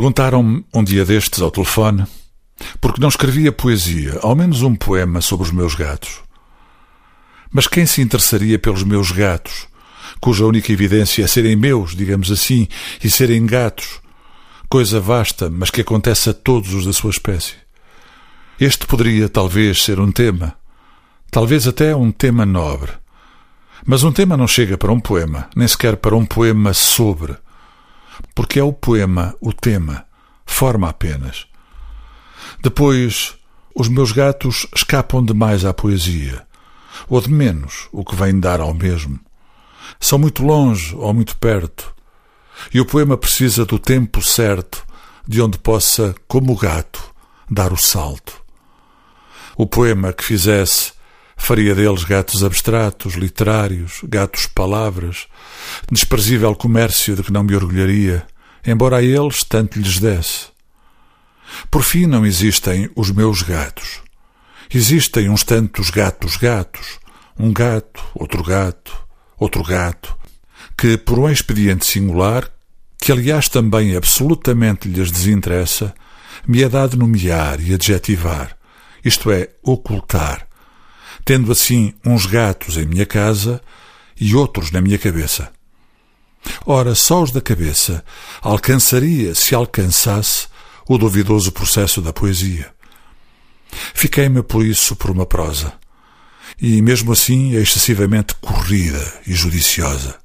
Perguntaram-me um dia destes ao telefone porque não escrevia poesia, ao menos um poema sobre os meus gatos. Mas quem se interessaria pelos meus gatos, cuja única evidência é serem meus, digamos assim, e serem gatos, coisa vasta, mas que acontece a todos os da sua espécie? Este poderia talvez ser um tema, talvez até um tema nobre. Mas um tema não chega para um poema, nem sequer para um poema sobre, porque é o poema o tema, forma apenas. Depois, os meus gatos escapam demais à poesia, ou de menos, o que vem dar ao mesmo. São muito longe ou muito perto, e o poema precisa do tempo certo de onde possa, como o gato, dar o salto. O poema que fizesse faria deles gatos abstratos, literários, gatos palavras, desprezível comércio de que não me orgulharia, embora a eles tanto lhes desse. Por fim, não existem os meus gatos. Existem uns tantos gatos gatos, um gato, outro gato, outro gato, que, por um expediente singular, que aliás também absolutamente lhes desinteressa, me é dado nomear e adjetivar, isto é, ocultar, tendo assim uns gatos em minha casa e outros na minha cabeça. Ora, só os da cabeça alcançaria, se alcançasse, o duvidoso processo da poesia. Fiquei-me por isso por uma prosa, e mesmo assim excessivamente corrida e judiciosa.